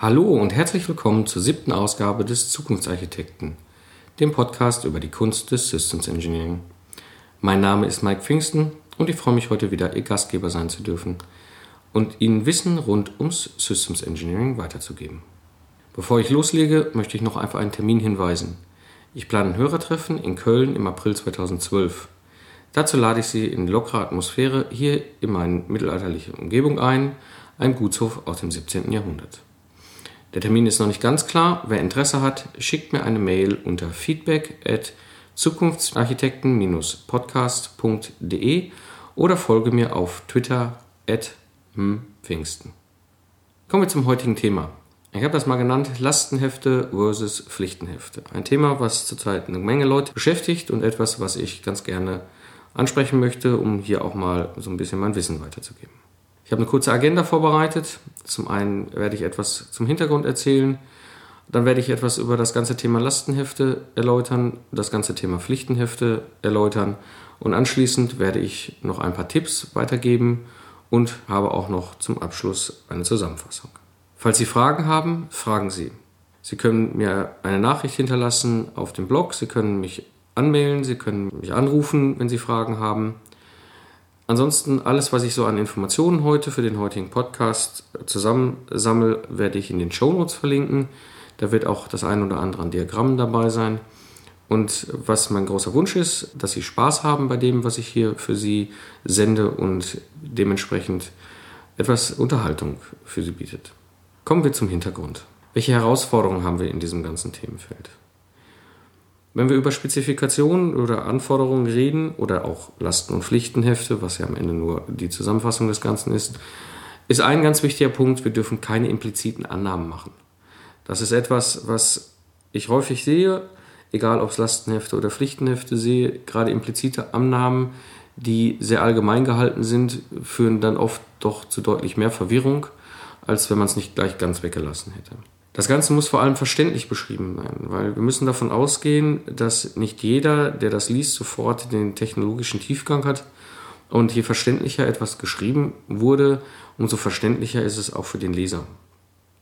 Hallo und herzlich willkommen zur siebten Ausgabe des Zukunftsarchitekten, dem Podcast über die Kunst des Systems Engineering. Mein Name ist Mike Pfingsten und ich freue mich heute wieder Ihr Gastgeber sein zu dürfen und Ihnen Wissen rund ums Systems Engineering weiterzugeben. Bevor ich loslege, möchte ich noch einfach einen Termin hinweisen. Ich plane ein Hörertreffen in Köln im April 2012. Dazu lade ich Sie in lockerer Atmosphäre hier in meine mittelalterliche Umgebung ein, ein Gutshof aus dem 17. Jahrhundert. Der Termin ist noch nicht ganz klar. Wer Interesse hat, schickt mir eine Mail unter feedback at zukunftsarchitekten-podcast.de oder folge mir auf Twitter at Pfingsten. Kommen wir zum heutigen Thema. Ich habe das mal genannt Lastenhefte versus Pflichtenhefte. Ein Thema, was zurzeit eine Menge Leute beschäftigt und etwas, was ich ganz gerne ansprechen möchte, um hier auch mal so ein bisschen mein Wissen weiterzugeben. Ich habe eine kurze Agenda vorbereitet. Zum einen werde ich etwas zum Hintergrund erzählen, dann werde ich etwas über das ganze Thema Lastenhefte erläutern, das ganze Thema Pflichtenhefte erläutern und anschließend werde ich noch ein paar Tipps weitergeben und habe auch noch zum Abschluss eine Zusammenfassung. Falls Sie Fragen haben, fragen Sie. Sie können mir eine Nachricht hinterlassen auf dem Blog, Sie können mich anmelden, Sie können mich anrufen, wenn Sie Fragen haben. Ansonsten alles, was ich so an Informationen heute für den heutigen Podcast zusammensammle, werde ich in den Show Notes verlinken. Da wird auch das ein oder andere an Diagrammen dabei sein. Und was mein großer Wunsch ist, dass Sie Spaß haben bei dem, was ich hier für Sie sende und dementsprechend etwas Unterhaltung für Sie bietet. Kommen wir zum Hintergrund. Welche Herausforderungen haben wir in diesem ganzen Themenfeld? Wenn wir über Spezifikationen oder Anforderungen reden oder auch Lasten- und Pflichtenhefte, was ja am Ende nur die Zusammenfassung des Ganzen ist, ist ein ganz wichtiger Punkt, wir dürfen keine impliziten Annahmen machen. Das ist etwas, was ich häufig sehe, egal ob es Lastenhefte oder Pflichtenhefte sehe, gerade implizite Annahmen, die sehr allgemein gehalten sind, führen dann oft doch zu deutlich mehr Verwirrung, als wenn man es nicht gleich ganz weggelassen hätte. Das Ganze muss vor allem verständlich beschrieben werden, weil wir müssen davon ausgehen, dass nicht jeder, der das liest, sofort den technologischen Tiefgang hat. Und je verständlicher etwas geschrieben wurde, umso verständlicher ist es auch für den Leser.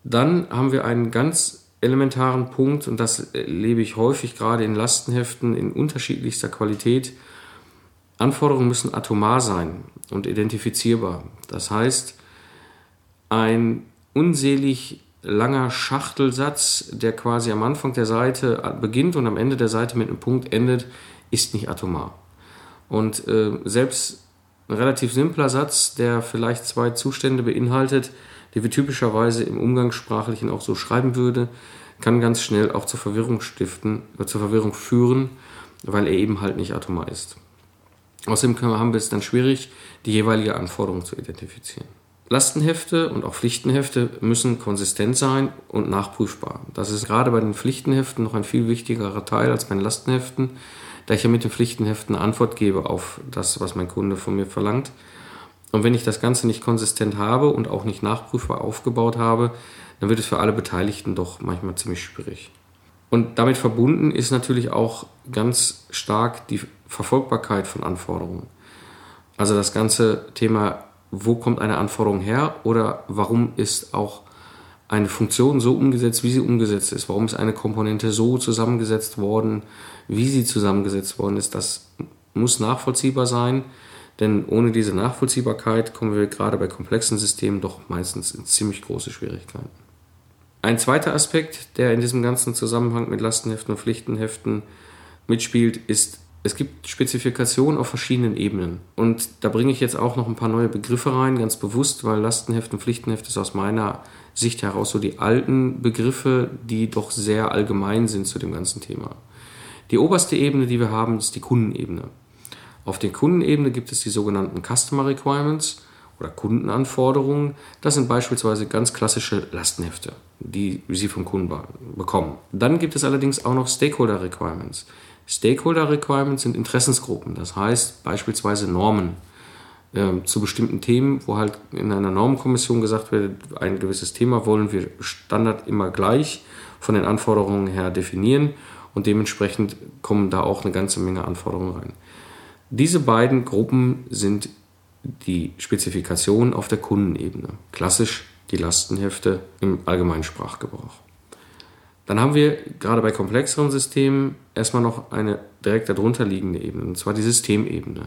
Dann haben wir einen ganz elementaren Punkt, und das erlebe ich häufig gerade in Lastenheften in unterschiedlichster Qualität. Anforderungen müssen atomar sein und identifizierbar. Das heißt, ein unselig langer Schachtelsatz, der quasi am Anfang der Seite beginnt und am Ende der Seite mit einem Punkt endet, ist nicht atomar. Und äh, selbst ein relativ simpler Satz, der vielleicht zwei Zustände beinhaltet, die wir typischerweise im Umgangssprachlichen auch so schreiben würde, kann ganz schnell auch zur Verwirrung stiften, äh, zur Verwirrung führen, weil er eben halt nicht atomar ist. Außerdem haben wir es dann schwierig, die jeweilige Anforderung zu identifizieren. Lastenhefte und auch Pflichtenhefte müssen konsistent sein und nachprüfbar. Das ist gerade bei den Pflichtenheften noch ein viel wichtigerer Teil als bei den Lastenheften, da ich ja mit den Pflichtenheften eine Antwort gebe auf das, was mein Kunde von mir verlangt. Und wenn ich das Ganze nicht konsistent habe und auch nicht nachprüfbar aufgebaut habe, dann wird es für alle Beteiligten doch manchmal ziemlich schwierig. Und damit verbunden ist natürlich auch ganz stark die Verfolgbarkeit von Anforderungen. Also das ganze Thema wo kommt eine Anforderung her oder warum ist auch eine Funktion so umgesetzt, wie sie umgesetzt ist. Warum ist eine Komponente so zusammengesetzt worden, wie sie zusammengesetzt worden ist. Das muss nachvollziehbar sein, denn ohne diese Nachvollziehbarkeit kommen wir gerade bei komplexen Systemen doch meistens in ziemlich große Schwierigkeiten. Ein zweiter Aspekt, der in diesem ganzen Zusammenhang mit Lastenheften und Pflichtenheften mitspielt, ist es gibt Spezifikationen auf verschiedenen Ebenen. Und da bringe ich jetzt auch noch ein paar neue Begriffe rein, ganz bewusst, weil Lastenheft und Pflichtenheft ist aus meiner Sicht heraus so die alten Begriffe, die doch sehr allgemein sind zu dem ganzen Thema. Die oberste Ebene, die wir haben, ist die Kundenebene. Auf der Kundenebene gibt es die sogenannten Customer Requirements oder Kundenanforderungen. Das sind beispielsweise ganz klassische Lastenhefte, die Sie vom Kunden bekommen. Dann gibt es allerdings auch noch Stakeholder Requirements. Stakeholder Requirements sind Interessensgruppen, das heißt beispielsweise Normen äh, zu bestimmten Themen, wo halt in einer Normenkommission gesagt wird, ein gewisses Thema wollen wir Standard immer gleich von den Anforderungen her definieren und dementsprechend kommen da auch eine ganze Menge Anforderungen rein. Diese beiden Gruppen sind die Spezifikationen auf der Kundenebene. Klassisch die Lastenhefte im allgemeinen Sprachgebrauch. Dann haben wir gerade bei komplexeren Systemen erstmal noch eine direkt darunter liegende Ebene, und zwar die Systemebene.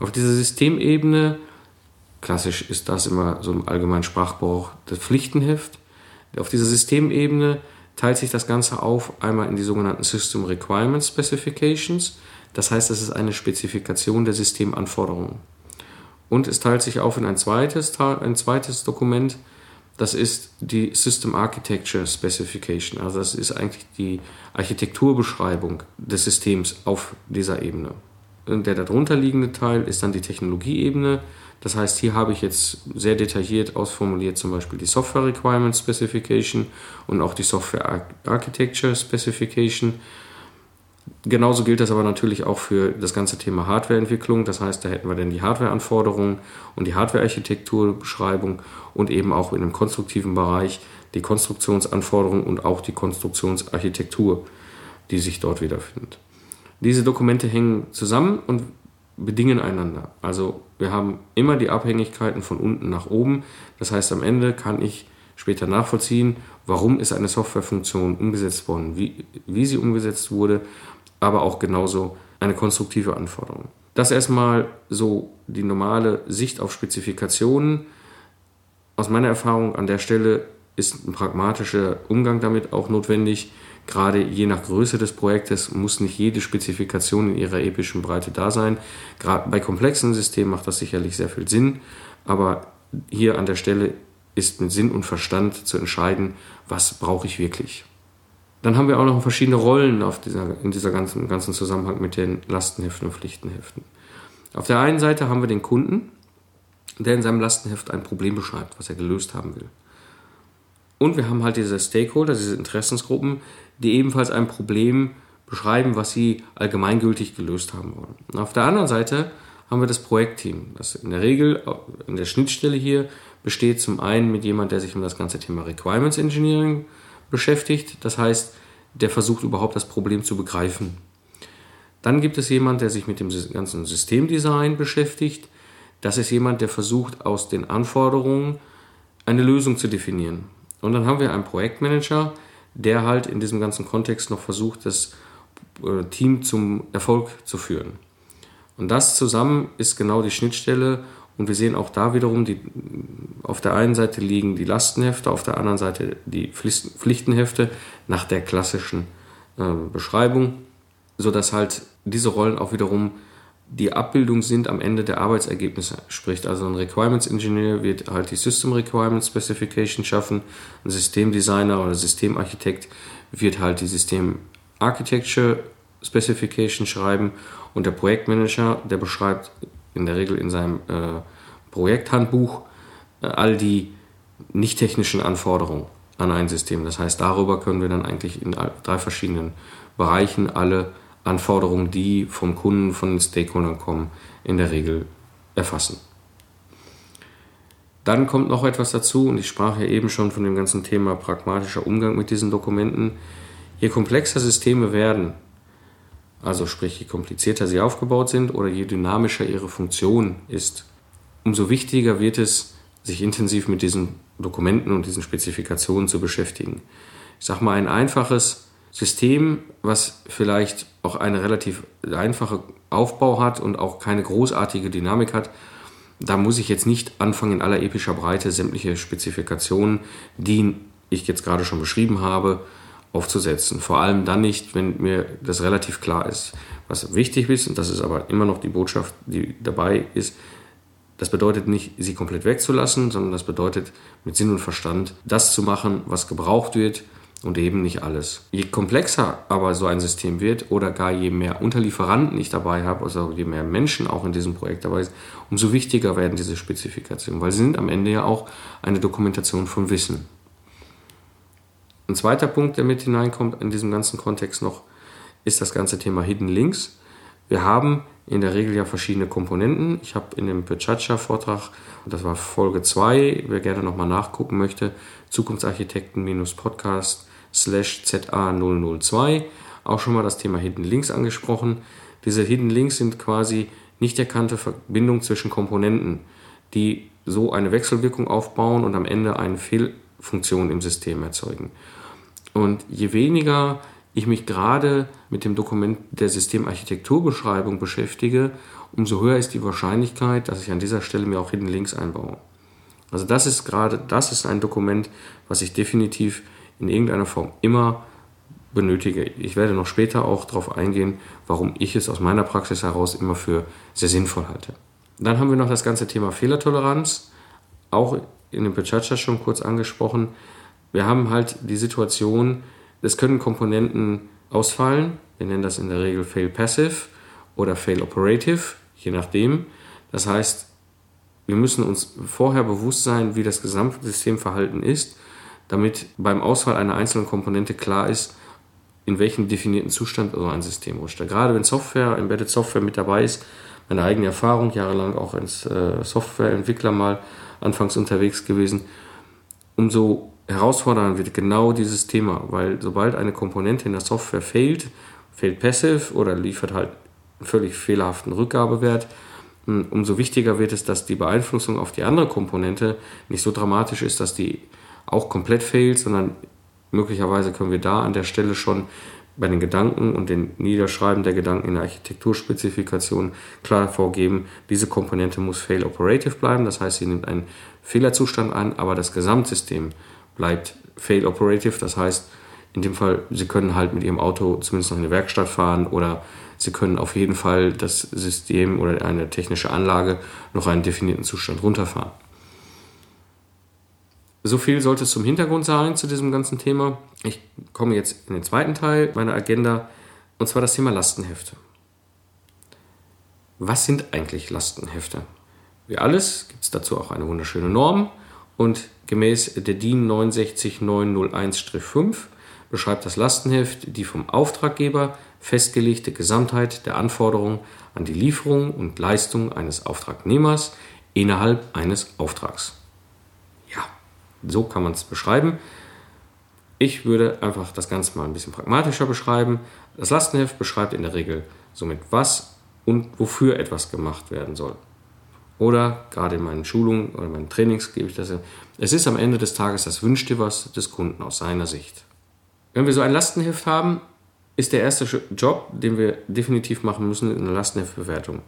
Auf dieser Systemebene, klassisch ist das immer so im allgemeinen Sprachgebrauch das Pflichtenheft, auf dieser Systemebene teilt sich das Ganze auf einmal in die sogenannten System Requirement Specifications. Das heißt, es ist eine Spezifikation der Systemanforderungen. Und es teilt sich auf in ein zweites, ein zweites Dokument, das ist die System Architecture Specification. Also das ist eigentlich die Architekturbeschreibung des Systems auf dieser Ebene. Und der darunter liegende Teil ist dann die Technologieebene. Das heißt, hier habe ich jetzt sehr detailliert ausformuliert zum Beispiel die Software Requirement Specification und auch die Software Architecture Specification. Genauso gilt das aber natürlich auch für das ganze Thema Hardwareentwicklung. Das heißt, da hätten wir dann die Hardwareanforderungen und die Hardwarearchitekturbeschreibung und eben auch in dem konstruktiven Bereich die Konstruktionsanforderungen und auch die Konstruktionsarchitektur, die sich dort wiederfindet. Diese Dokumente hängen zusammen und bedingen einander. Also wir haben immer die Abhängigkeiten von unten nach oben. Das heißt, am Ende kann ich später nachvollziehen, warum ist eine Softwarefunktion umgesetzt worden, wie, wie sie umgesetzt wurde, aber auch genauso eine konstruktive Anforderung. Das erstmal so die normale Sicht auf Spezifikationen. Aus meiner Erfahrung an der Stelle ist ein pragmatischer Umgang damit auch notwendig. Gerade je nach Größe des Projektes muss nicht jede Spezifikation in ihrer epischen Breite da sein. Gerade bei komplexen Systemen macht das sicherlich sehr viel Sinn, aber hier an der Stelle ist mit Sinn und Verstand zu entscheiden, was brauche ich wirklich. Dann haben wir auch noch verschiedene Rollen auf dieser, in dieser ganzen, ganzen Zusammenhang mit den Lastenheften und Pflichtenheften. Auf der einen Seite haben wir den Kunden, der in seinem Lastenheft ein Problem beschreibt, was er gelöst haben will. Und wir haben halt diese Stakeholder, diese Interessensgruppen, die ebenfalls ein Problem beschreiben, was sie allgemeingültig gelöst haben wollen. Und auf der anderen Seite haben wir das Projektteam, das in der Regel in der Schnittstelle hier besteht zum einen mit jemand, der sich um das ganze Thema Requirements Engineering beschäftigt, das heißt, der versucht überhaupt das Problem zu begreifen. Dann gibt es jemand, der sich mit dem ganzen Systemdesign beschäftigt. Das ist jemand, der versucht, aus den Anforderungen eine Lösung zu definieren. Und dann haben wir einen Projektmanager, der halt in diesem ganzen Kontext noch versucht, das äh, Team zum Erfolg zu führen. Und das zusammen ist genau die Schnittstelle. Und wir sehen auch da wiederum, die, auf der einen Seite liegen die Lastenhefte, auf der anderen Seite die Pflichtenhefte nach der klassischen äh, Beschreibung, sodass halt diese Rollen auch wiederum die Abbildung sind am Ende der Arbeitsergebnisse. Sprich, also ein Requirements Engineer wird halt die System Requirements Specification schaffen, ein Systemdesigner oder Systemarchitekt wird halt die System Architecture Specification schreiben und der Projektmanager, der beschreibt in der Regel in seinem äh, Projekthandbuch äh, all die nicht technischen Anforderungen an ein System. Das heißt, darüber können wir dann eigentlich in drei verschiedenen Bereichen alle Anforderungen, die vom Kunden, von den Stakeholdern kommen, in der Regel erfassen. Dann kommt noch etwas dazu, und ich sprach ja eben schon von dem ganzen Thema pragmatischer Umgang mit diesen Dokumenten. Je komplexer Systeme werden, also sprich je komplizierter sie aufgebaut sind oder je dynamischer ihre Funktion ist, umso wichtiger wird es, sich intensiv mit diesen Dokumenten und diesen Spezifikationen zu beschäftigen. Ich sage mal, ein einfaches System, was vielleicht auch eine relativ einfache Aufbau hat und auch keine großartige Dynamik hat, da muss ich jetzt nicht anfangen, in aller epischer Breite sämtliche Spezifikationen, die ich jetzt gerade schon beschrieben habe, aufzusetzen. Vor allem dann nicht, wenn mir das relativ klar ist. Was wichtig ist, und das ist aber immer noch die Botschaft, die dabei ist, das bedeutet nicht, sie komplett wegzulassen, sondern das bedeutet, mit Sinn und Verstand das zu machen, was gebraucht wird und eben nicht alles. Je komplexer aber so ein System wird oder gar je mehr Unterlieferanten ich dabei habe, also je mehr Menschen auch in diesem Projekt dabei sind, umso wichtiger werden diese Spezifikationen, weil sie sind am Ende ja auch eine Dokumentation von Wissen. Ein zweiter Punkt, der mit hineinkommt in diesem ganzen Kontext noch, ist das ganze Thema Hidden Links. Wir haben in der Regel ja verschiedene Komponenten. Ich habe in dem Pechacha-Vortrag, das war Folge 2, wer gerne nochmal nachgucken möchte, Zukunftsarchitekten-Podcast slash ZA002 auch schon mal das Thema Hidden Links angesprochen. Diese Hidden Links sind quasi nicht erkannte Verbindungen zwischen Komponenten, die so eine Wechselwirkung aufbauen und am Ende eine Fehlfunktion im System erzeugen. Und je weniger ich mich gerade mit dem Dokument der Systemarchitekturbeschreibung beschäftige, umso höher ist die Wahrscheinlichkeit, dass ich an dieser Stelle mir auch Hidden Links einbaue. Also das ist gerade, das ist ein Dokument, was ich definitiv in irgendeiner Form immer benötige. Ich werde noch später auch darauf eingehen, warum ich es aus meiner Praxis heraus immer für sehr sinnvoll halte. Dann haben wir noch das ganze Thema Fehlertoleranz, auch in dem Pechacha schon kurz angesprochen. Wir haben halt die Situation, es können Komponenten ausfallen. Wir nennen das in der Regel Fail Passive oder Fail Operative, je nachdem. Das heißt, wir müssen uns vorher bewusst sein, wie das Gesamtsystemverhalten ist, damit beim Ausfall einer einzelnen Komponente klar ist, in welchem definierten Zustand so ein System rutscht. Gerade wenn Software, Embedded Software mit dabei ist, meine eigene Erfahrung, jahrelang auch als äh, Softwareentwickler mal anfangs unterwegs gewesen, umso herausfordernder wird genau dieses Thema, weil sobald eine Komponente in der Software fehlt, fehlt passive oder liefert halt einen völlig fehlerhaften Rückgabewert, hm, umso wichtiger wird es, dass die Beeinflussung auf die andere Komponente nicht so dramatisch ist, dass die auch komplett fehlt, sondern möglicherweise können wir da an der Stelle schon bei den Gedanken und den Niederschreiben der Gedanken in der Architekturspezifikation klar vorgeben, diese Komponente muss fail operative bleiben, das heißt, sie nimmt einen Fehlerzustand an, aber das Gesamtsystem bleibt fail operative, das heißt, in dem Fall, Sie können halt mit Ihrem Auto zumindest noch in die Werkstatt fahren oder Sie können auf jeden Fall das System oder eine technische Anlage noch einen definierten Zustand runterfahren. So viel sollte es zum Hintergrund sein zu diesem ganzen Thema. Ich komme jetzt in den zweiten Teil meiner Agenda und zwar das Thema Lastenhefte. Was sind eigentlich Lastenhefte? Wie alles gibt es dazu auch eine wunderschöne Norm und gemäß der DIN 69901-5 beschreibt das Lastenheft die vom Auftraggeber festgelegte Gesamtheit der Anforderungen an die Lieferung und Leistung eines Auftragnehmers innerhalb eines Auftrags. So kann man es beschreiben. Ich würde einfach das Ganze mal ein bisschen pragmatischer beschreiben. Das Lastenheft beschreibt in der Regel somit, was und wofür etwas gemacht werden soll. Oder gerade in meinen Schulungen oder meinen Trainings gebe ich das. Es ist am Ende des Tages das Wünsch dir was des Kunden aus seiner Sicht. Wenn wir so ein Lastenheft haben, ist der erste Job, den wir definitiv machen müssen, eine Lastenheftbewertung.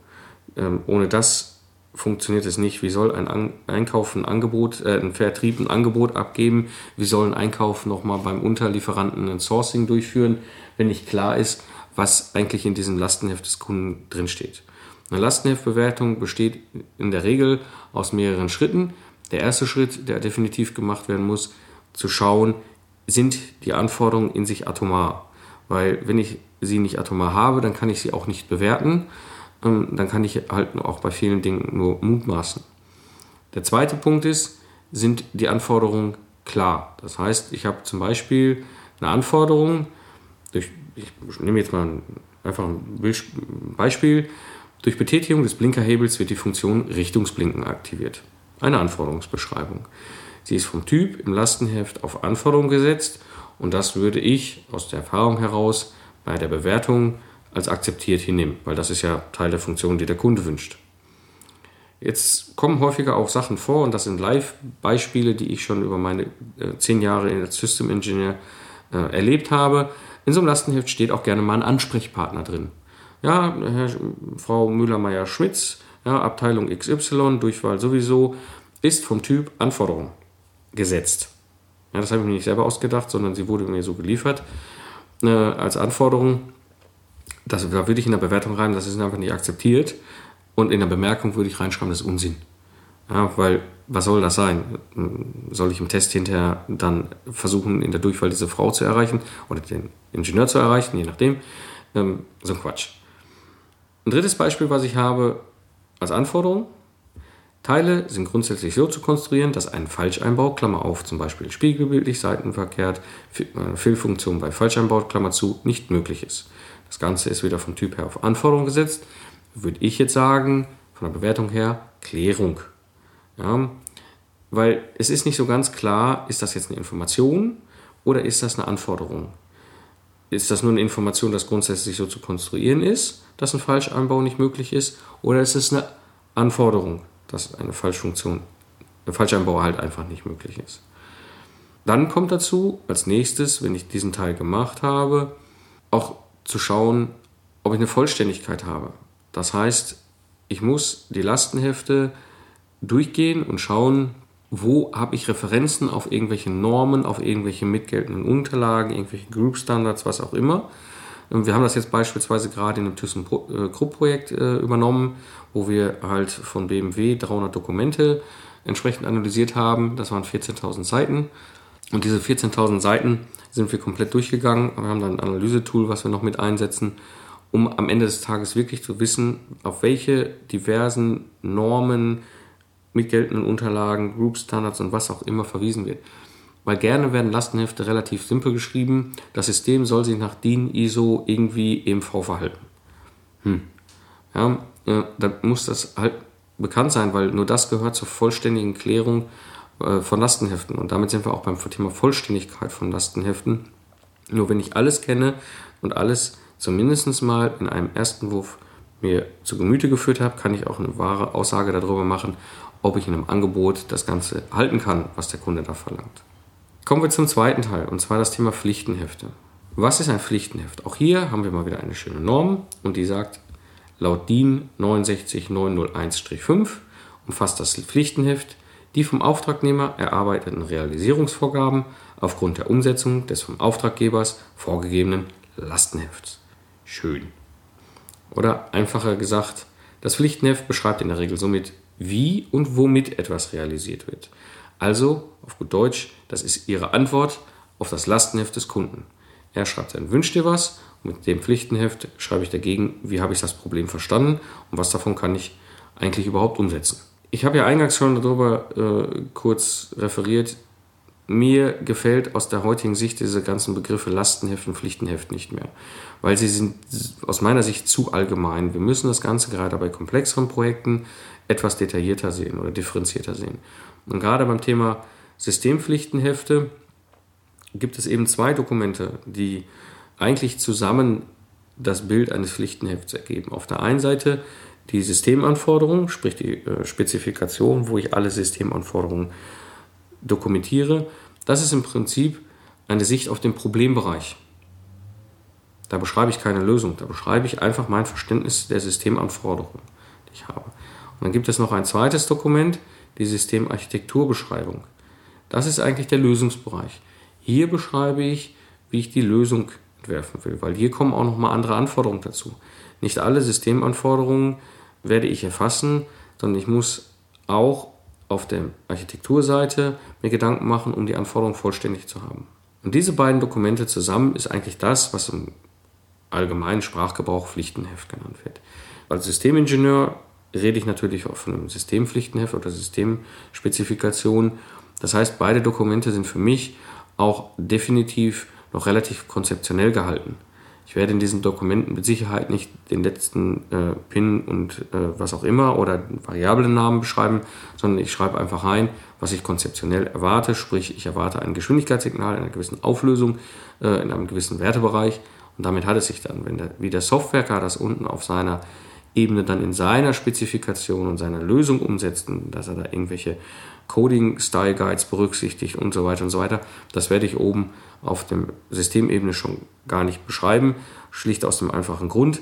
Ähm, ohne das funktioniert es nicht. Wie soll ein Einkauf ein Angebot, äh, ein Vertrieb ein Angebot abgeben? Wie soll ein Einkauf nochmal beim Unterlieferanten ein Sourcing durchführen, wenn nicht klar ist, was eigentlich in diesem Lastenheft des Kunden drinsteht? Eine Lastenheftbewertung besteht in der Regel aus mehreren Schritten. Der erste Schritt, der definitiv gemacht werden muss, zu schauen, sind die Anforderungen in sich atomar. Weil wenn ich sie nicht atomar habe, dann kann ich sie auch nicht bewerten ähm, dann kann ich halt auch bei vielen Dingen nur mutmaßen. Der zweite Punkt ist, sind die Anforderungen klar. Das heißt, ich habe zum Beispiel eine Anforderung, durch, ich nehme jetzt mal einfach ein Beispiel, durch Betätigung des Blinkerhebels wird die Funktion Richtungsblinken aktiviert. Eine Anforderungsbeschreibung. Sie ist vom Typ im Lastenheft auf Anforderung gesetzt und das würde ich aus der Erfahrung heraus bei der Bewertung als akzeptiert hinnehmen, weil das ist ja Teil der Funktion, die der Kunde wünscht. Jetzt kommen häufiger auch Sachen vor und das sind Live-Beispiele, die ich schon über meine äh, zehn Jahre als System Engineer äh, erlebt habe. In so einem Lastenheft steht auch gerne mal ein Ansprechpartner drin. Ja, Herr, Frau Müller-Meyer-Schmitz, ja, Abteilung XY, Durchwahl sowieso, ist vom Typ Anforderung gesetzt. Ja, das habe ich mir nicht selber ausgedacht, sondern sie wurde mir so geliefert äh, als Anforderung das, da würde ich in der Bewertung rein, das ist einfach nicht akzeptiert. Und in der Bemerkung würde ich reinschreiben, das ist Unsinn. Ja, weil, was soll das sein? Soll ich im Test hinterher dann versuchen, in der Durchfall diese Frau zu erreichen oder den Ingenieur zu erreichen, je nachdem? Ähm, so ein Quatsch. Ein drittes Beispiel, was ich habe als Anforderung. Teile sind grundsätzlich so zu konstruieren, dass ein Falscheinbau, Klammer auf, zum Beispiel spiegelbildlich, seitenverkehrt, Fehlfunktion bei Falscheinbau, Klammer zu, nicht möglich ist. Das Ganze ist wieder vom Typ her auf Anforderung gesetzt. Würde ich jetzt sagen, von der Bewertung her, Klärung. Ja, weil es ist nicht so ganz klar, ist das jetzt eine Information oder ist das eine Anforderung? Ist das nur eine Information, dass grundsätzlich so zu konstruieren ist, dass ein Falschanbau nicht möglich ist? Oder ist es eine Anforderung, dass eine Falschfunktion Fallschirmbau halt einfach nicht möglich ist. Dann kommt dazu, als nächstes, wenn ich diesen Teil gemacht habe, auch zu schauen, ob ich eine Vollständigkeit habe. Das heißt, ich muss die Lastenhefte durchgehen und schauen, wo habe ich Referenzen auf irgendwelche Normen, auf irgendwelche mitgeltenden Unterlagen, irgendwelche Group Standards, was auch immer. Und wir haben das jetzt beispielsweise gerade in einem ThyssenKrupp-Projekt äh, übernommen, wo wir halt von BMW 300 Dokumente entsprechend analysiert haben. Das waren 14.000 Seiten. Und diese 14.000 Seiten sind wir komplett durchgegangen. Wir haben dann ein Analysetool, was wir noch mit einsetzen, um am Ende des Tages wirklich zu wissen, auf welche diversen Normen, mit geltenden Unterlagen, Group Standards und was auch immer verwiesen wird. Weil gerne werden Lastenhefte relativ simpel geschrieben. Das System soll sich nach DIN, ISO irgendwie EMV verhalten. Hm. Ja, äh, dann muss das halt bekannt sein, weil nur das gehört zur vollständigen Klärung äh, von Lastenheften. Und damit sind wir auch beim Thema Vollständigkeit von Lastenheften. Nur wenn ich alles kenne und alles zumindest mal in einem ersten Wurf mir zu Gemüte geführt habe, kann ich auch eine wahre Aussage darüber machen, ob ich in einem Angebot das Ganze halten kann, was der Kunde da verlangt. Kommen wir zum zweiten Teil, und zwar das Thema Pflichtenhefte. Was ist ein Pflichtenheft? Auch hier haben wir mal wieder eine schöne Norm und die sagt, laut DIN 69901-5 umfasst das Pflichtenheft die vom Auftragnehmer erarbeiteten Realisierungsvorgaben aufgrund der Umsetzung des vom Auftraggebers vorgegebenen Lastenhefts. Schön. Oder einfacher gesagt, das Pflichtenheft beschreibt in der Regel somit, wie und womit etwas realisiert wird. Also, auf gut Deutsch, das ist Ihre Antwort auf das Lastenheft des Kunden. Er schreibt dann, wünscht dir was? Mit dem Pflichtenheft schreibe ich dagegen, wie habe ich das Problem verstanden und was davon kann ich eigentlich überhaupt umsetzen. Ich habe ja eingangs schon darüber äh, kurz referiert. Mir gefällt aus der heutigen Sicht diese ganzen Begriffe Lastenheft und Pflichtenheft nicht mehr, weil sie sind aus meiner Sicht zu allgemein. Wir müssen das Ganze gerade bei komplexeren Projekten etwas detaillierter sehen oder differenzierter sehen. Und gerade beim Thema Systempflichtenhefte gibt es eben zwei Dokumente, die eigentlich zusammen das Bild eines Pflichtenhefts ergeben. Auf der einen Seite die Systemanforderungen, sprich die äh, Spezifikation, wo ich alle Systemanforderungen dokumentiere. Das ist im Prinzip eine Sicht auf den Problembereich. Da beschreibe ich keine Lösung, da beschreibe ich einfach mein Verständnis der Systemanforderungen, die ich habe. Und dann gibt es noch ein zweites Dokument, die Systemarchitekturbeschreibung. Das ist eigentlich der Lösungsbereich. Hier beschreibe ich, wie ich die Lösung entwerfen will, weil hier kommen auch noch mal andere Anforderungen dazu. Nicht alle Systemanforderungen werde ich erfassen, sondern ich muss auch auf der Architekturseite mir Gedanken machen, um die Anforderungen vollständig zu haben. Und diese beiden Dokumente zusammen ist eigentlich das, was im allgemeinen Sprachgebrauch Pflichtenheft genannt wird. Als Systemingenieur rede ich natürlich auch von einem Systempflichtenheft oder Systemspezifikation. Das heißt, beide Dokumente sind für mich auch definitiv noch relativ konzeptionell gehalten. Ich werde in diesen Dokumenten mit Sicherheit nicht den letzten äh, PIN und äh, was auch immer oder Variablennamen beschreiben, sondern ich schreibe einfach rein, was ich konzeptionell erwarte. Sprich, ich erwarte ein Geschwindigkeitssignal in einer gewissen Auflösung, äh, in einem gewissen Wertebereich. Und damit hat es sich dann, wenn der, wie der Softwareker das unten auf seiner Ebene dann in seiner Spezifikation und seiner Lösung umsetzt, dass er da irgendwelche Coding-Style-Guides berücksichtigt und so weiter und so weiter. Das werde ich oben auf dem Systemebene schon gar nicht beschreiben, schlicht aus dem einfachen Grund,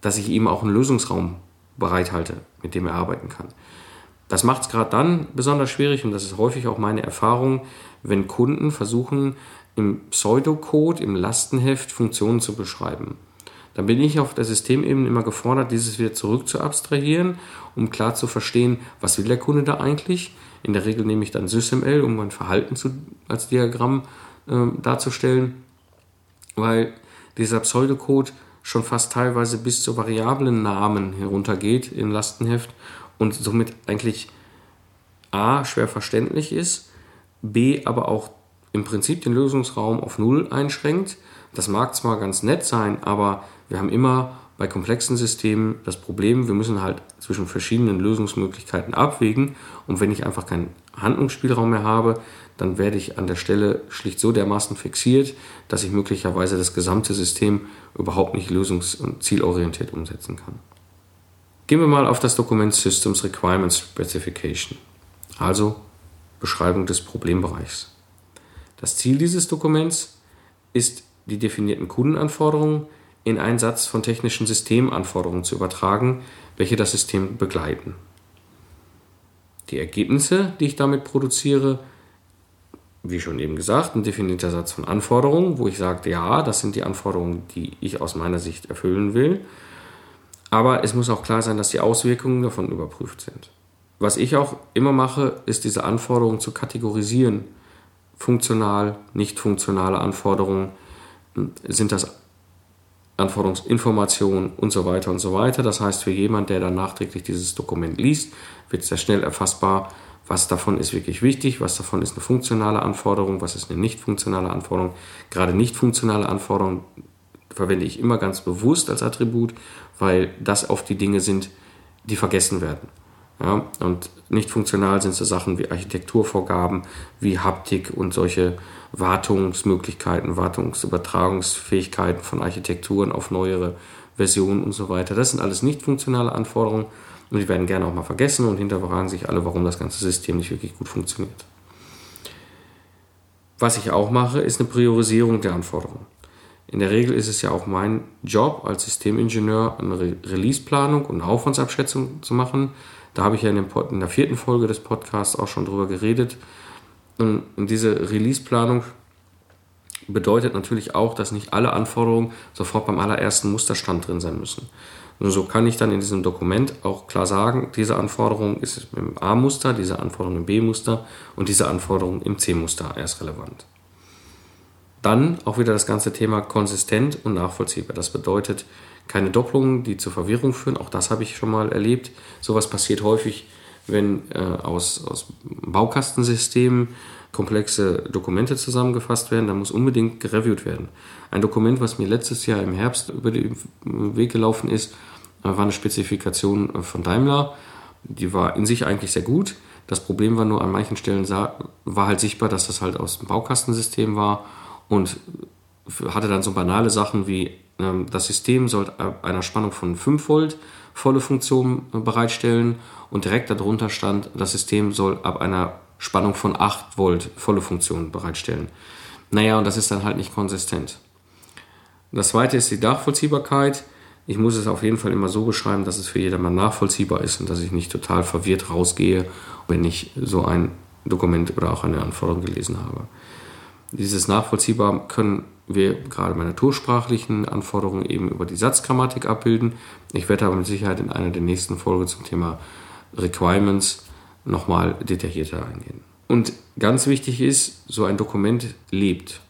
dass ich ihm auch einen Lösungsraum bereithalte, mit dem er arbeiten kann. Das macht es gerade dann besonders schwierig und das ist häufig auch meine Erfahrung, wenn Kunden versuchen, im Pseudocode, im Lastenheft Funktionen zu beschreiben. Dann bin ich auf der Systemebene immer gefordert, dieses wieder zurück zu abstrahieren, um klar zu verstehen, was will der Kunde da eigentlich. In der Regel nehme ich dann SysML, um mein Verhalten zu, als Diagramm äh, darzustellen, weil dieser Pseudocode schon fast teilweise bis zu variablen Namen heruntergeht in Lastenheft und somit eigentlich A schwer verständlich ist, B aber auch im Prinzip den Lösungsraum auf Null einschränkt. Das mag zwar ganz nett sein, aber wir haben immer bei komplexen Systemen das Problem, wir müssen halt zwischen verschiedenen Lösungsmöglichkeiten abwägen. Und wenn ich einfach keinen Handlungsspielraum mehr habe, dann werde ich an der Stelle schlicht so dermaßen fixiert, dass ich möglicherweise das gesamte System überhaupt nicht lösungs- und zielorientiert umsetzen kann. Gehen wir mal auf das Dokument Systems Requirements Specification. also Beschreibung des Problembereichs. Das Ziel dieses Dokuments ist, die definierten Kundenanforderungen in einen Satz von technischen Systemanforderungen zu übertragen, welche das System begleiten. Die Ergebnisse, die ich damit produziere, wie schon eben gesagt, ein definierter Satz von Anforderungen, wo ich sage, ja, das sind die Anforderungen, die ich aus meiner Sicht erfüllen will. Aber es muss auch klar sein, dass die Auswirkungen davon überprüft sind. Was ich auch immer mache, ist diese Anforderungen zu kategorisieren. Funktional, nicht funktionale Anforderungen. Sind das Anforderungsinformationen und so weiter und so weiter. Das heißt, für jemand, der dann nachträglich dieses Dokument liest, wird sehr schnell erfassbar, was davon ist wirklich wichtig, was davon ist eine funktionale Anforderung, was ist eine nicht funktionale Anforderung. Gerade nicht funktionale Anforderungen verwende ich immer ganz bewusst als Attribut, weil das oft die Dinge sind, die vergessen werden. Ja, und nicht funktional sind so Sachen wie Architekturvorgaben, wie Haptik und solche Wartungsmöglichkeiten, Wartungsübertragungsfähigkeiten von Architekturen auf neuere Versionen und so weiter. Das sind alles nicht funktionale Anforderungen und die werden gerne auch mal vergessen und hinterfragen sich alle, warum das ganze System nicht wirklich gut funktioniert. Was ich auch mache, ist eine Priorisierung der Anforderungen. In der Regel ist es ja auch mein Job als Systemingenieur, eine Releaseplanung und eine Aufwandsabschätzung zu machen. Da habe ich ja in, in der vierten Folge des Podcasts auch schon drüber geredet. Und diese Releaseplanung bedeutet natürlich auch, dass nicht alle Anforderungen sofort beim allerersten Musterstand drin sein müssen. Und so kann ich dann in diesem Dokument auch klar sagen, diese Anforderung ist im A-Muster, diese Anforderung im B-Muster und diese Anforderung im C-Muster erst relevant. Dann auch wieder das ganze Thema konsistent und nachvollziehbar. Das bedeutet keine Doppelungen, die zur Verwirrung führen. Auch das habe ich schon mal erlebt. Sowas passiert häufig, wenn äh, aus, aus Baukastensystemen komplexe Dokumente zusammengefasst werden. Da muss unbedingt gereviewt werden. Ein Dokument, was mir letztes Jahr im Herbst über den Weg gelaufen ist, äh, war eine Spezifikation von Daimler. Die war in sich eigentlich sehr gut. Das Problem war nur, an manchen Stellen sah, war halt sichtbar, dass das halt aus dem Baukastensystem war und hatte dann so banale Sachen wie das System soll einer Spannung von 5 Volt volle Funktion bereitstellen und direkt darunter stand, das System soll ab einer Spannung von 8 Volt volle Funktion bereitstellen. Naja, und das ist dann halt nicht konsistent. Das zweite ist die Nachvollziehbarkeit. Ich muss es auf jeden Fall immer so beschreiben, dass es für jedermann nachvollziehbar ist und dass ich nicht total verwirrt rausgehe, wenn ich so ein Dokument oder auch eine Anforderung gelesen habe. Dieses nachvollziehbar können wir gerade bei natursprachlichen Anforderungen eben über die Satzgrammatik abbilden. Ich werde aber mit Sicherheit in einer der nächsten Folgen zum Thema Requirements nochmal detaillierter eingehen. Und ganz wichtig ist, so ein Dokument lebt.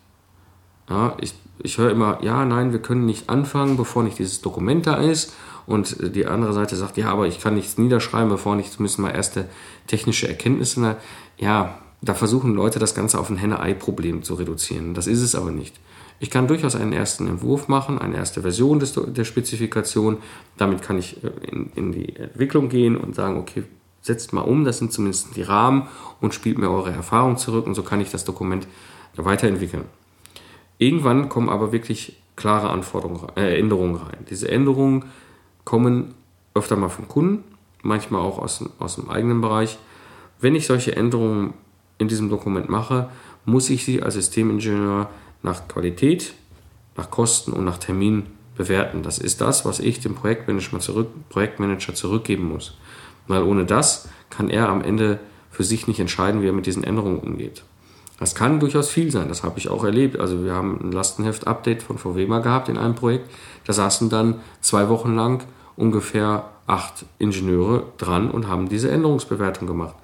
Ja, ich, ich höre immer, ja, nein, wir können nicht anfangen, bevor nicht dieses Dokument da ist. Und die andere Seite sagt, ja, aber ich kann nichts niederschreiben, bevor nicht zumindest mal erste technische Erkenntnisse. Ja, da versuchen Leute das Ganze auf ein Henne-Ei-Problem zu reduzieren. Das ist es aber nicht. Ich kann durchaus einen ersten Entwurf machen, eine erste Version des, der Spezifikation. Damit kann ich äh, in, in die Entwicklung gehen und sagen, okay, setzt mal um, das sind zumindest die Rahmen und spielt mir eure Erfahrung zurück und so kann ich das Dokument weiterentwickeln. Irgendwann kommen aber wirklich klare Anforderungen, äh, Änderungen rein. Diese Änderungen kommen öfter mal vom Kunden, manchmal auch aus, aus dem eigenen Bereich. Wenn ich solche Änderungen in diesem Dokument mache, muss ich sie als Systemingenieur nach Qualität, nach Kosten und nach Termin bewerten. Das ist das, was ich dem Projektmanager, zurück, Projektmanager zurückgeben muss. Weil ohne das kann er am Ende für sich nicht entscheiden, wie er mit diesen Änderungen umgeht. Das kann durchaus viel sein, das habe ich auch erlebt. Also wir haben ein Lastenheft-Update von VW mal gehabt in einem Projekt. Da saßen dann zwei Wochen lang ungefähr acht Ingenieure dran und haben diese Änderungsbewertung gemacht.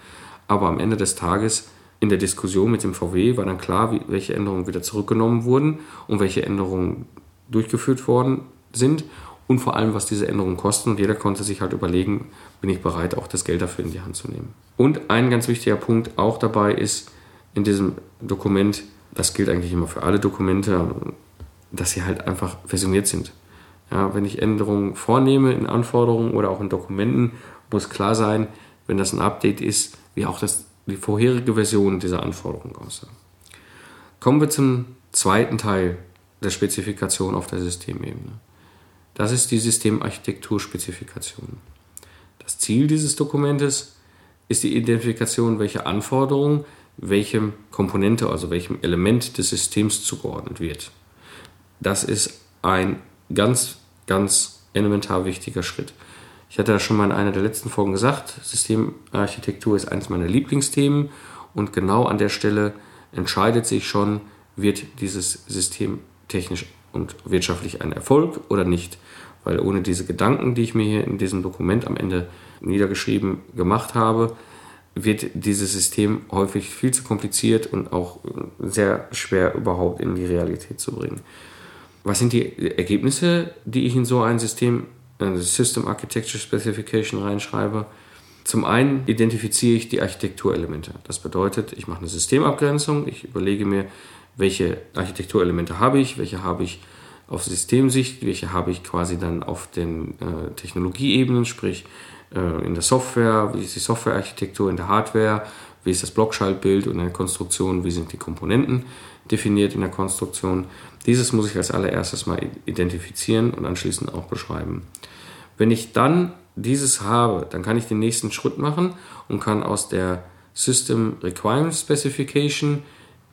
Aber am Ende des Tages in der Diskussion mit dem VW war dann klar, welche Änderungen wieder zurückgenommen wurden und welche Änderungen durchgeführt worden sind und vor allem, was diese Änderungen kosten. Und jeder konnte sich halt überlegen, bin ich bereit, auch das Geld dafür in die Hand zu nehmen. Und ein ganz wichtiger Punkt auch dabei ist in diesem Dokument, das gilt eigentlich immer für alle Dokumente, dass sie halt einfach versioniert sind. Ja, wenn ich Änderungen vornehme in Anforderungen oder auch in Dokumenten, muss klar sein, wenn das ein Update ist, wie auch das die vorherige Version dieser Anforderung aussah. Kommen wir zum zweiten Teil der Spezifikation auf der Systemebene. Das ist die Systemarchitekturspezifikation. Das Ziel dieses Dokumentes ist die Identifikation, welche Anforderung welchem Komponente, also welchem Element des Systems zugeordnet wird. Das ist ein ganz, ganz elementar wichtiger Schritt. Ich hatte ja schon mal in einer der letzten Folgen gesagt, Systemarchitektur ist eines meiner Lieblingsthemen und genau an der Stelle entscheidet sich schon, wird dieses System technisch und wirtschaftlich ein Erfolg oder nicht. Weil ohne diese Gedanken, die ich mir hier in diesem Dokument am Ende niedergeschrieben gemacht habe, wird dieses System häufig viel zu kompliziert und auch sehr schwer überhaupt in die Realität zu bringen. Was sind die Ergebnisse, die ich in so ein System, eine System Architecture Specification reinschreibe? Zum einen identifiziere ich die Architekturelemente. Das bedeutet, ich mache eine Systemabgrenzung, ich überlege mir, welche Architekturelemente habe ich, welche habe ich auf Systemsicht, welche habe ich quasi dann auf den äh, Technologieebenen, sprich äh, in der Software, wie ist die Softwarearchitektur, in der Hardware, wie ist das Blockschaltbild und in der Konstruktion, wie sind die Komponenten definiert in der Konstruktion. Dieses muss ich als allererstes mal identifizieren und anschließend auch beschreiben. Wenn ich dann dieses habe, dann kann ich den nächsten Schritt machen und kann aus der System Requirement Specification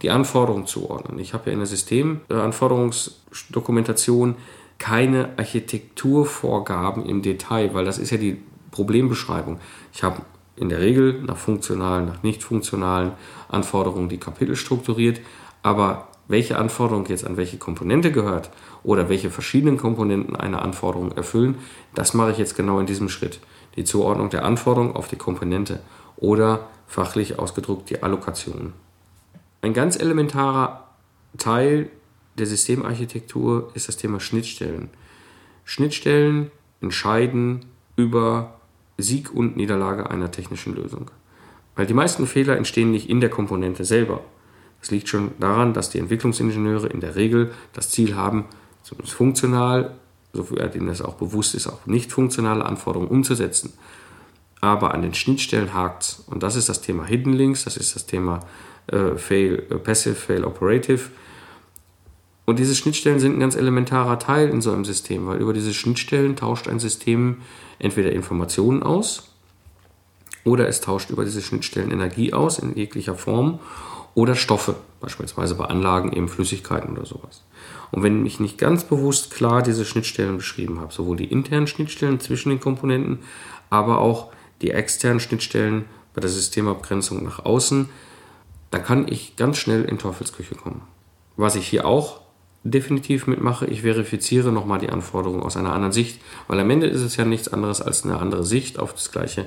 die Anforderungen zuordnen. Ich habe ja in der Systemanforderungsdokumentation keine Architekturvorgaben im Detail, weil das ist ja die Problembeschreibung. Ich habe in der Regel nach funktionalen, nach nicht funktionalen Anforderungen die Kapitel strukturiert, aber welche Anforderung jetzt an welche Komponente gehört oder welche verschiedenen Komponenten eine Anforderung erfüllen, das mache ich jetzt genau in diesem Schritt. Die Zuordnung der Anforderung auf die Komponente oder fachlich ausgedrückt die Allokation. Ein ganz elementarer Teil der Systemarchitektur ist das Thema Schnittstellen. Schnittstellen entscheiden über Sieg und Niederlage einer technischen Lösung. Weil die meisten Fehler entstehen nicht in der Komponente selber. Das liegt schon daran, dass die Entwicklungsingenieure in der Regel das Ziel haben, zumindest funktional, sofern ihnen das auch bewusst ist, auch nicht funktionale Anforderungen umzusetzen. Aber an den Schnittstellen hakt es. Und das ist das Thema Hidden Links, das ist das Thema äh, fail, äh, Passive, Fail Operative. Und diese Schnittstellen sind ein ganz elementarer Teil in so einem System, weil über diese Schnittstellen tauscht ein System entweder Informationen aus oder es tauscht über diese Schnittstellen Energie aus in jeglicher Form oder Stoffe, beispielsweise bei Anlagen eben Flüssigkeiten oder sowas. Und wenn ich nicht ganz bewusst klar diese Schnittstellen beschrieben habe, sowohl die internen Schnittstellen zwischen den Komponenten, aber auch die externen Schnittstellen bei der Systemabgrenzung nach außen, dann kann ich ganz schnell in Teufelsküche kommen. Was ich hier auch definitiv mitmache. Ich verifiziere nochmal die Anforderungen aus einer anderen Sicht, weil am Ende ist es ja nichts anderes als eine andere Sicht auf das gleiche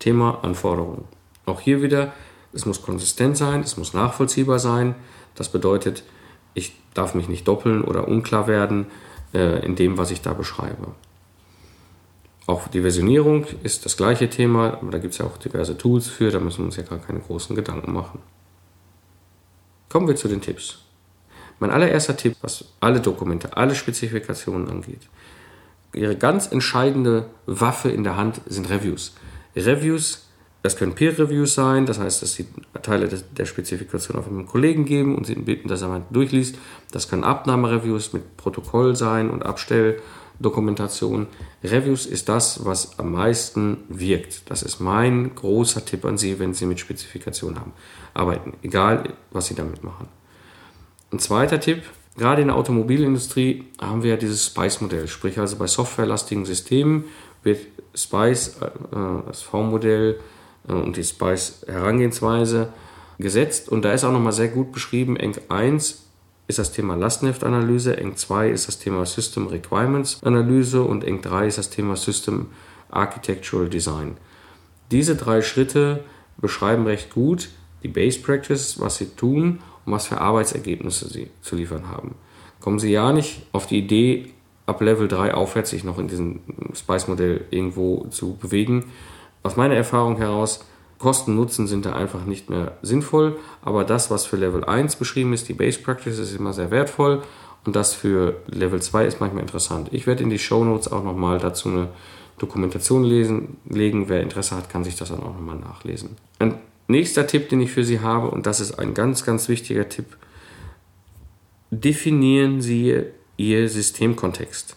Thema Anforderungen. Auch hier wieder, es muss konsistent sein, es muss nachvollziehbar sein. Das bedeutet, ich darf mich nicht doppeln oder unklar werden äh, in dem, was ich da beschreibe. Auch die Versionierung ist das gleiche Thema, aber da gibt es ja auch diverse Tools für, da müssen wir uns ja gar keine großen Gedanken machen. Kommen wir zu den Tipps. Mein allererster Tipp, was alle Dokumente, alle Spezifikationen angeht. Ihre ganz entscheidende Waffe in der Hand sind Reviews. Reviews, das können Peer-Reviews sein, das heißt, dass Sie Teile der Spezifikation auf einen Kollegen geben und Sie bitten, dass er mal durchliest. Das können Abnahmereviews mit Protokoll sein und Abstelldokumentation. Reviews ist das, was am meisten wirkt. Das ist mein großer Tipp an Sie, wenn Sie mit Spezifikationen haben. Arbeiten, egal was Sie damit machen. Ein zweiter Tipp, gerade in der Automobilindustrie haben wir ja dieses SPICE-Modell, sprich also bei softwarelastigen Systemen wird SPICE, äh, das V-Modell äh, und die SPICE-Herangehensweise gesetzt und da ist auch nochmal sehr gut beschrieben, ENG 1 ist das Thema Lastenheftanalyse, ENG 2 ist das Thema System Requirements Analyse und ENG 3 ist das Thema System Architectural Design. Diese drei Schritte beschreiben recht gut die Base Practice, was sie tun und was für Arbeitsergebnisse sie zu liefern haben. Kommen Sie ja nicht auf die Idee, ab Level 3 aufwärts sich noch in diesem Spice-Modell irgendwo zu bewegen. Aus meiner Erfahrung heraus, Kosten Nutzen sind da einfach nicht mehr sinnvoll, aber das, was für Level 1 beschrieben ist, die Base Practice, ist immer sehr wertvoll und das für Level 2 ist manchmal interessant. Ich werde in die Show Notes auch nochmal dazu eine Dokumentation lesen, legen. Wer Interesse hat, kann sich das dann auch nochmal nachlesen. Ein Nächster Tipp, den ich für Sie habe, und das ist ein ganz, ganz wichtiger Tipp, definieren Sie Ihr Systemkontext.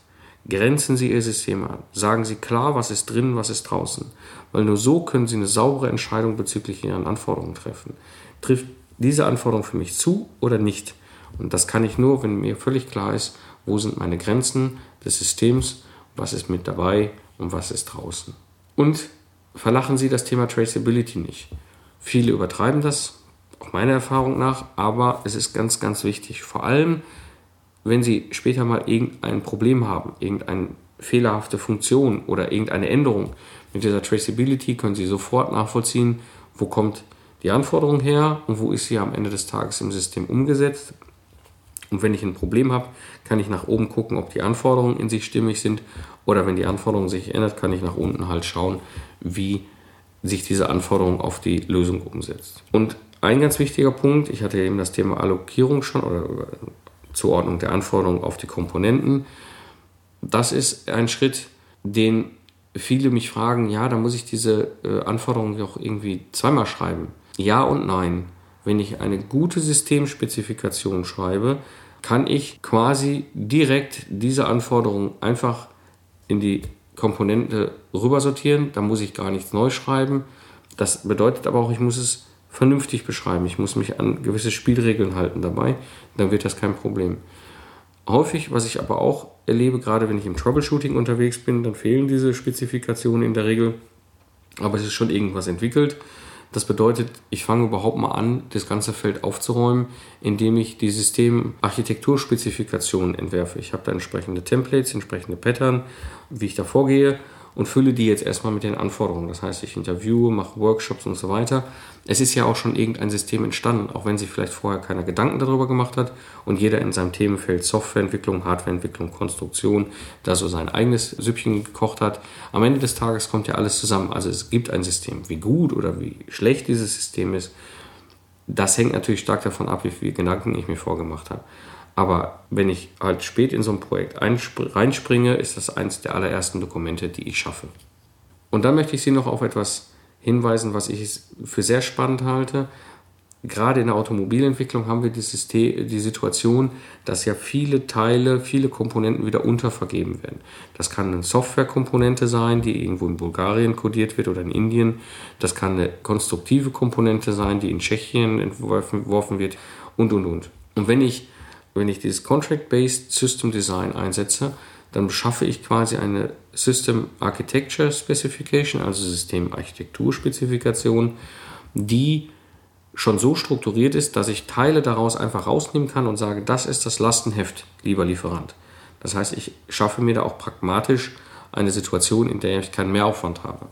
Grenzen Sie Ihr System an. Sagen Sie klar, was ist drin, was ist draußen. Weil nur so können Sie eine saubere Entscheidung bezüglich Ihren Anforderungen treffen. Trifft diese Anforderung für mich zu oder nicht? Und das kann ich nur, wenn mir völlig klar ist, wo sind meine Grenzen des Systems, was ist mit dabei und was ist draußen. Und verlachen Sie das Thema Traceability nicht. Viele übertreiben das, auch meiner Erfahrung nach, aber es ist ganz, ganz wichtig. Vor allem, wenn Sie später mal irgendein Problem haben, irgendeine fehlerhafte Funktion oder irgendeine Änderung. Mit dieser Traceability können Sie sofort nachvollziehen, wo kommt die Anforderung her und wo ist sie am Ende des Tages im System umgesetzt. Und wenn ich ein Problem habe, kann ich nach oben gucken, ob die Anforderungen in sich stimmig sind. Oder wenn die Anforderung sich ändert, kann ich nach unten halt schauen, wie sich diese Anforderung auf die Lösung umsetzt. Und ein ganz wichtiger Punkt, ich hatte eben das Thema Allokierung schon oder Zuordnung der Anforderungen auf die Komponenten. Das ist ein Schritt, den viele mich fragen, ja, da muss ich diese äh, Anforderungen doch irgendwie zweimal schreiben. Ja und nein. Wenn ich eine gute Systemspezifikation schreibe, kann ich quasi direkt diese Anforderungen einfach in die Komponente rübersortieren. Da muss ich gar nichts neu schreiben. Das bedeutet aber auch, ich muss es vernünftig beschreiben. Ich muss mich an gewisse Spielregeln halten dabei. Dann wird das kein Problem. Häufig, was ich aber auch erlebe, gerade wenn ich im Troubleshooting unterwegs bin, dann fehlen diese Spezifikationen in der Regel. Aber es ist schon irgendwas entwickelt. Das bedeutet, ich fange überhaupt mal an, das ganze Feld aufzuräumen, indem ich die Systemarchitekturspezifikationen entwerfe. Ich habe da entsprechende Templates, entsprechende Pattern, wie ich da vorgehe und fülle die jetzt erstmal mit den Anforderungen. Das heißt, ich interviewe, mache Workshops und so weiter. Es ist ja auch schon irgendein System entstanden, auch wenn sich vielleicht vorher keiner Gedanken darüber gemacht hat und jeder in seinem Themenfeld Softwareentwicklung, Hardwareentwicklung, Konstruktion da so sein eigenes Süppchen gekocht hat. Am Ende des Tages kommt ja alles zusammen. Also es gibt ein System. Wie gut oder wie schlecht dieses System ist, das hängt natürlich stark davon ab, wie viele Gedanken ich mir vorgemacht habe. Aber wenn ich halt spät in so ein Projekt reinspringe, ist das eines der allerersten Dokumente, die ich schaffe. Und dann möchte ich Sie noch auf etwas hinweisen, was ich für sehr spannend halte. Gerade in der Automobilentwicklung haben wir die, System, die Situation, dass ja viele Teile, viele Komponenten wieder untervergeben werden. Das kann eine Softwarekomponente sein, die irgendwo in Bulgarien kodiert wird oder in Indien. Das kann eine konstruktive Komponente sein, die in Tschechien entworfen wird und, und, und. Und wenn ich wenn ich dieses Contract-Based System Design einsetze, dann schaffe ich quasi eine System Architecture Specification, also Systemarchitekturspezifikation, die schon so strukturiert ist, dass ich Teile daraus einfach rausnehmen kann und sage, das ist das Lastenheft, lieber Lieferant. Das heißt, ich schaffe mir da auch pragmatisch eine Situation, in der ich keinen Mehraufwand habe.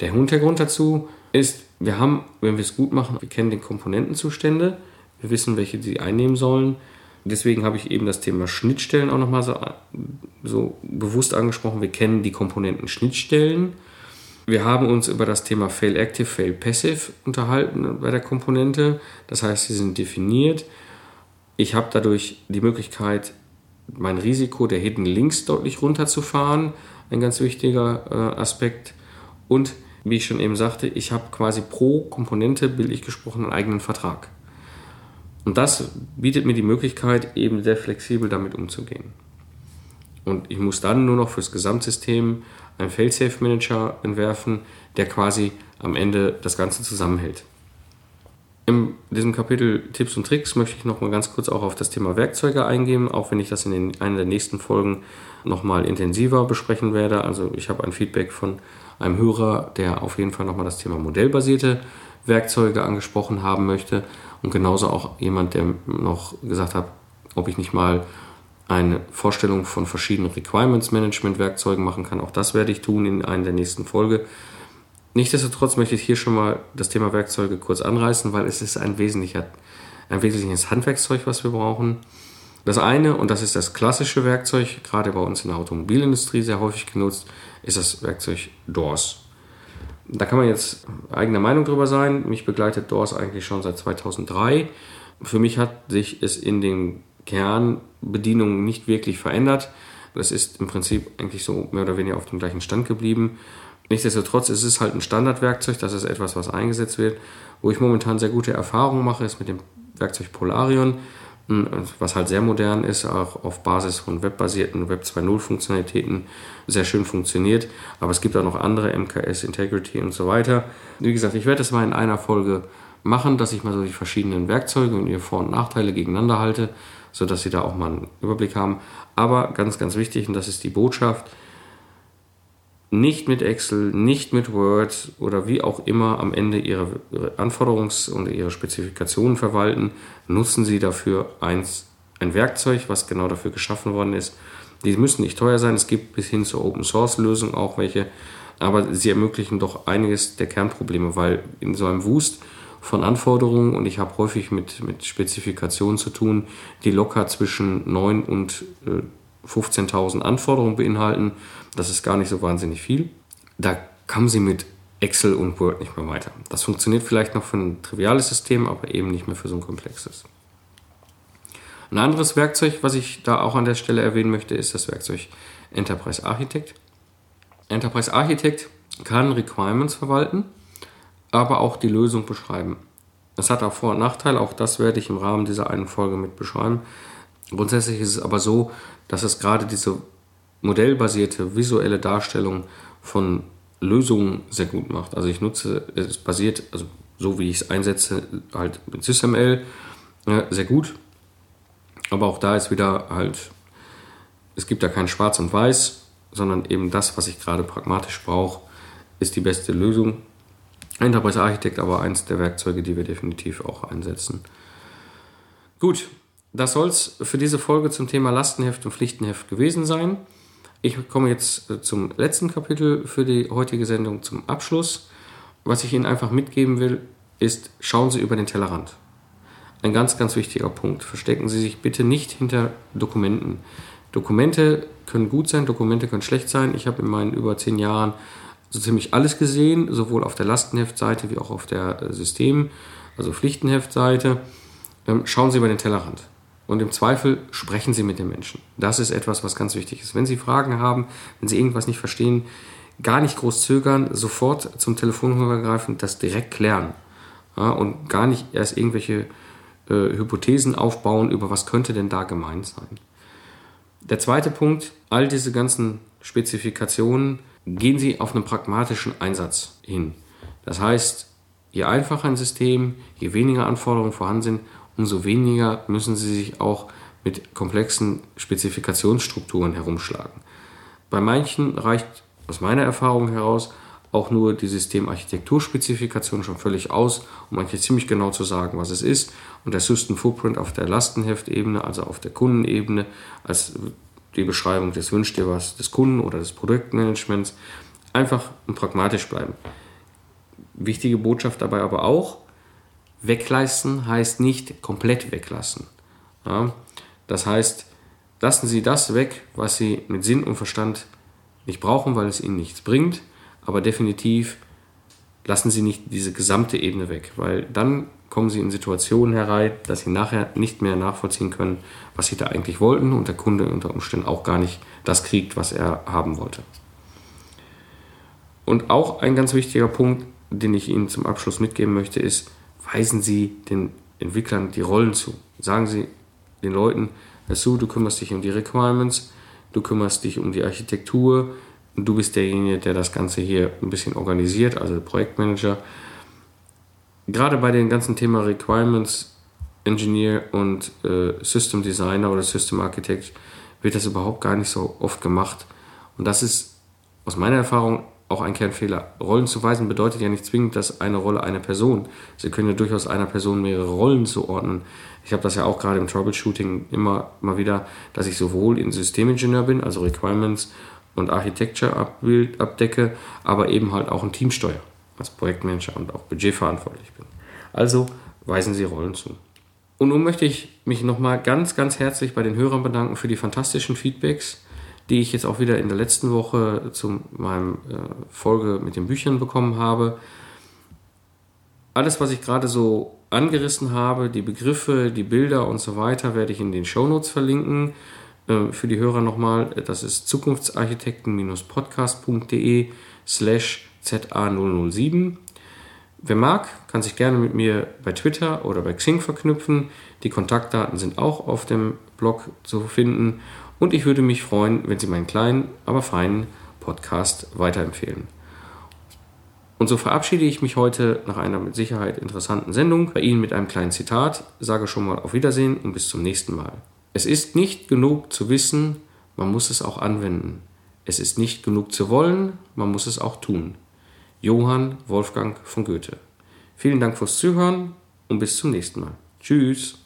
Der Hintergrund dazu ist, wir haben, wenn wir es gut machen, wir kennen die Komponentenzustände, wir wissen, welche sie einnehmen sollen. Deswegen habe ich eben das Thema Schnittstellen auch nochmal so, so bewusst angesprochen. Wir kennen die Komponenten Schnittstellen. Wir haben uns über das Thema Fail Active, Fail Passive unterhalten bei der Komponente. Das heißt, sie sind definiert. Ich habe dadurch die Möglichkeit, mein Risiko der Hidden Links deutlich runterzufahren. Ein ganz wichtiger äh, Aspekt. Und wie ich schon eben sagte, ich habe quasi pro Komponente, bildlich gesprochen, einen eigenen Vertrag. Und das bietet mir die Möglichkeit, eben sehr flexibel damit umzugehen. Und ich muss dann nur noch fürs Gesamtsystem einen Failsafe Manager entwerfen, der quasi am Ende das Ganze zusammenhält. In diesem Kapitel Tipps und Tricks möchte ich noch mal ganz kurz auch auf das Thema Werkzeuge eingehen, auch wenn ich das in den, einer der nächsten Folgen noch mal intensiver besprechen werde. Also ich habe ein Feedback von einem Hörer, der auf jeden Fall noch mal das Thema modellbasierte Werkzeuge angesprochen haben möchte. Und genauso auch jemand, der noch gesagt hat, ob ich nicht mal eine Vorstellung von verschiedenen Requirements Management Werkzeugen machen kann. Auch das werde ich tun in einer der nächsten Folge. Nichtsdestotrotz möchte ich hier schon mal das Thema Werkzeuge kurz anreißen, weil es ist ein, wesentlicher, ein wesentliches Handwerkszeug, was wir brauchen. Das eine, und das ist das klassische Werkzeug, gerade bei uns in der Automobilindustrie sehr häufig genutzt, ist das Werkzeug DOORS. Da kann man jetzt eigener Meinung drüber sein. Mich begleitet DORS eigentlich schon seit 2003. Für mich hat sich es in den Kernbedienungen nicht wirklich verändert. Das ist im Prinzip eigentlich so mehr oder weniger auf dem gleichen Stand geblieben. Nichtsdestotrotz ist es halt ein Standardwerkzeug, das ist etwas, was eingesetzt wird. Wo ich momentan sehr gute Erfahrungen mache, ist mit dem Werkzeug Polarion. Was halt sehr modern ist, auch auf Basis von webbasierten Web 2.0 Funktionalitäten sehr schön funktioniert. Aber es gibt auch noch andere, MKS, Integrity und so weiter. Wie gesagt, ich werde das mal in einer Folge machen, dass ich mal so die verschiedenen Werkzeuge und ihre Vor- und Nachteile gegeneinander halte, sodass Sie da auch mal einen Überblick haben. Aber ganz, ganz wichtig, und das ist die Botschaft, nicht mit Excel, nicht mit Word oder wie auch immer am Ende Ihre Anforderungs- und Ihre Spezifikationen verwalten, nutzen Sie dafür eins, ein Werkzeug, was genau dafür geschaffen worden ist. Die müssen nicht teuer sein, es gibt bis hin zur Open Source Lösung auch welche, aber sie ermöglichen doch einiges der Kernprobleme, weil in so einem Wust von Anforderungen und ich habe häufig mit, mit Spezifikationen zu tun, die locker zwischen 9 und äh, 15.000 Anforderungen beinhalten. Das ist gar nicht so wahnsinnig viel. Da kommen Sie mit Excel und Word nicht mehr weiter. Das funktioniert vielleicht noch für ein triviales System, aber eben nicht mehr für so ein komplexes. Ein anderes Werkzeug, was ich da auch an der Stelle erwähnen möchte, ist das Werkzeug Enterprise Architect. Enterprise Architect kann Requirements verwalten, aber auch die Lösung beschreiben. Das hat auch Vor- und Nachteile, auch das werde ich im Rahmen dieser einen Folge mit beschreiben. Grundsätzlich ist es aber so, dass es gerade diese modellbasierte visuelle Darstellung von Lösungen sehr gut macht. Also ich nutze, es basiert, also so wie ich es einsetze, halt mit SysML ja, sehr gut. Aber auch da ist wieder halt, es gibt da kein Schwarz und Weiß, sondern eben das, was ich gerade pragmatisch brauche, ist die beste Lösung. Enterprise Architect aber eins der Werkzeuge, die wir definitiv auch einsetzen. Gut, das soll es für diese Folge zum Thema Lastenheft und Pflichtenheft gewesen sein. Ich komme jetzt äh, zum letzten Kapitel für die heutige Sendung zum Abschluss. Was ich Ihnen einfach mitgeben will, ist, schauen Sie über den Tellerrand. Ein ganz, ganz wichtiger Punkt. Verstecken Sie sich bitte nicht hinter Dokumenten. Dokumente können gut sein, Dokumente können schlecht sein. Ich habe in meinen über zehn Jahren so ziemlich alles gesehen, sowohl auf der Lastenheftseite wie auch auf der äh, System, also Pflichtenheftseite. Ähm, schauen Sie über den Tellerrand. Und im Zweifel sprechen Sie mit den Menschen. Das ist etwas, was ganz wichtig ist. Wenn Sie Fragen haben, wenn Sie irgendwas nicht verstehen, gar nicht groß zögern, sofort zum Telefonhörer greifen, das direkt klären. Ja, und gar nicht erst irgendwelche äh, Hypothesen aufbauen, über was könnte denn da gemeint sein. Der zweite Punkt, all diese ganzen Spezifikationen, gehen Sie auf einen pragmatischen Einsatz hin. Das heißt, je einfacher ein System, je weniger Anforderungen vorhanden sind, umso weniger müssen sie sich auch mit komplexen Spezifikationsstrukturen herumschlagen. Bei manchen reicht aus meiner Erfahrung heraus auch nur die Systemarchitekturspezifikation schon völlig aus, um eigentlich ziemlich genau zu sagen, was es ist. Und der System Footprint auf der Lastenheftebene, also auf der Kundenebene, als die Beschreibung des Wünsch dir was des Kunden oder des Produktmanagements, einfach und pragmatisch bleiben. Wichtige Botschaft dabei aber auch, Wegleisten heißt nicht komplett weglassen. Ja? Das heißt, lassen Sie das weg, was Sie mit Sinn und Verstand nicht brauchen, weil es Ihnen nichts bringt, aber definitiv lassen Sie nicht diese gesamte Ebene weg, weil dann kommen Sie in Situationen herein, dass Sie nachher nicht mehr nachvollziehen können, was Sie da eigentlich wollten und der Kunde unter Umständen auch gar nicht das kriegt, was er haben wollte. Und auch ein ganz wichtiger Punkt, den ich Ihnen zum Abschluss mitgeben möchte, ist, weisen Sie den Entwicklern die Rollen zu. Sagen Sie den Leuten, du, du kümmerst dich um die Requirements, du kümmerst dich um die Architektur und du bist derjenige, der das Ganze hier ein bisschen organisiert, also Projektmanager. Gerade bei dem ganzen Thema Requirements Engineer und äh, System Designer oder System Architect wird das überhaupt gar nicht so oft gemacht. Und das ist aus meiner Erfahrung auch ein Kernfehler. Rollen zu weisen bedeutet ja nicht zwingend, dass eine Rolle eine Person. Sie können ja durchaus einer Person mehrere Rollen zuordnen. Ich habe das ja auch gerade im Troubleshooting immer mal wieder, dass ich sowohl in Systemingenieur bin, also Requirements und Architecture abdecke, aber eben halt auch ein Teamsteuer als Projektmanager und auch budgetverantwortlich bin. Also weisen Sie Rollen zu. Und nun möchte ich mich nochmal ganz, ganz herzlich bei den Hörern bedanken für die fantastischen Feedbacks die ich jetzt auch wieder in der letzten Woche zu meinem äh, Folge mit den Büchern bekommen habe. Alles, was ich gerade so angerissen habe, die Begriffe, die Bilder und so weiter, werde ich in den Shownotes verlinken. Äh, für die Hörer nochmal, das ist zukunftsarchitekten-podcast.de slash ZA007. Wer mag, kann sich gerne mit mir bei Twitter oder bei Xing verknüpfen. Die Kontaktdaten sind auch auf dem Blog zu finden. Und ich würde mich freuen, wenn Sie meinen kleinen, aber feinen Podcast weiterempfehlen. Und so verabschiede ich mich heute nach einer mit Sicherheit interessanten Sendung bei Ihnen mit einem kleinen Zitat, sage schon mal auf Wiedersehen und bis zum nächsten Mal. Es ist nicht genug zu wissen, man muss es auch anwenden. Es ist nicht genug zu wollen, man muss es auch tun. Johann Wolfgang von Goethe. Vielen Dank fürs Zuhören und bis zum nächsten Mal. Tschüss.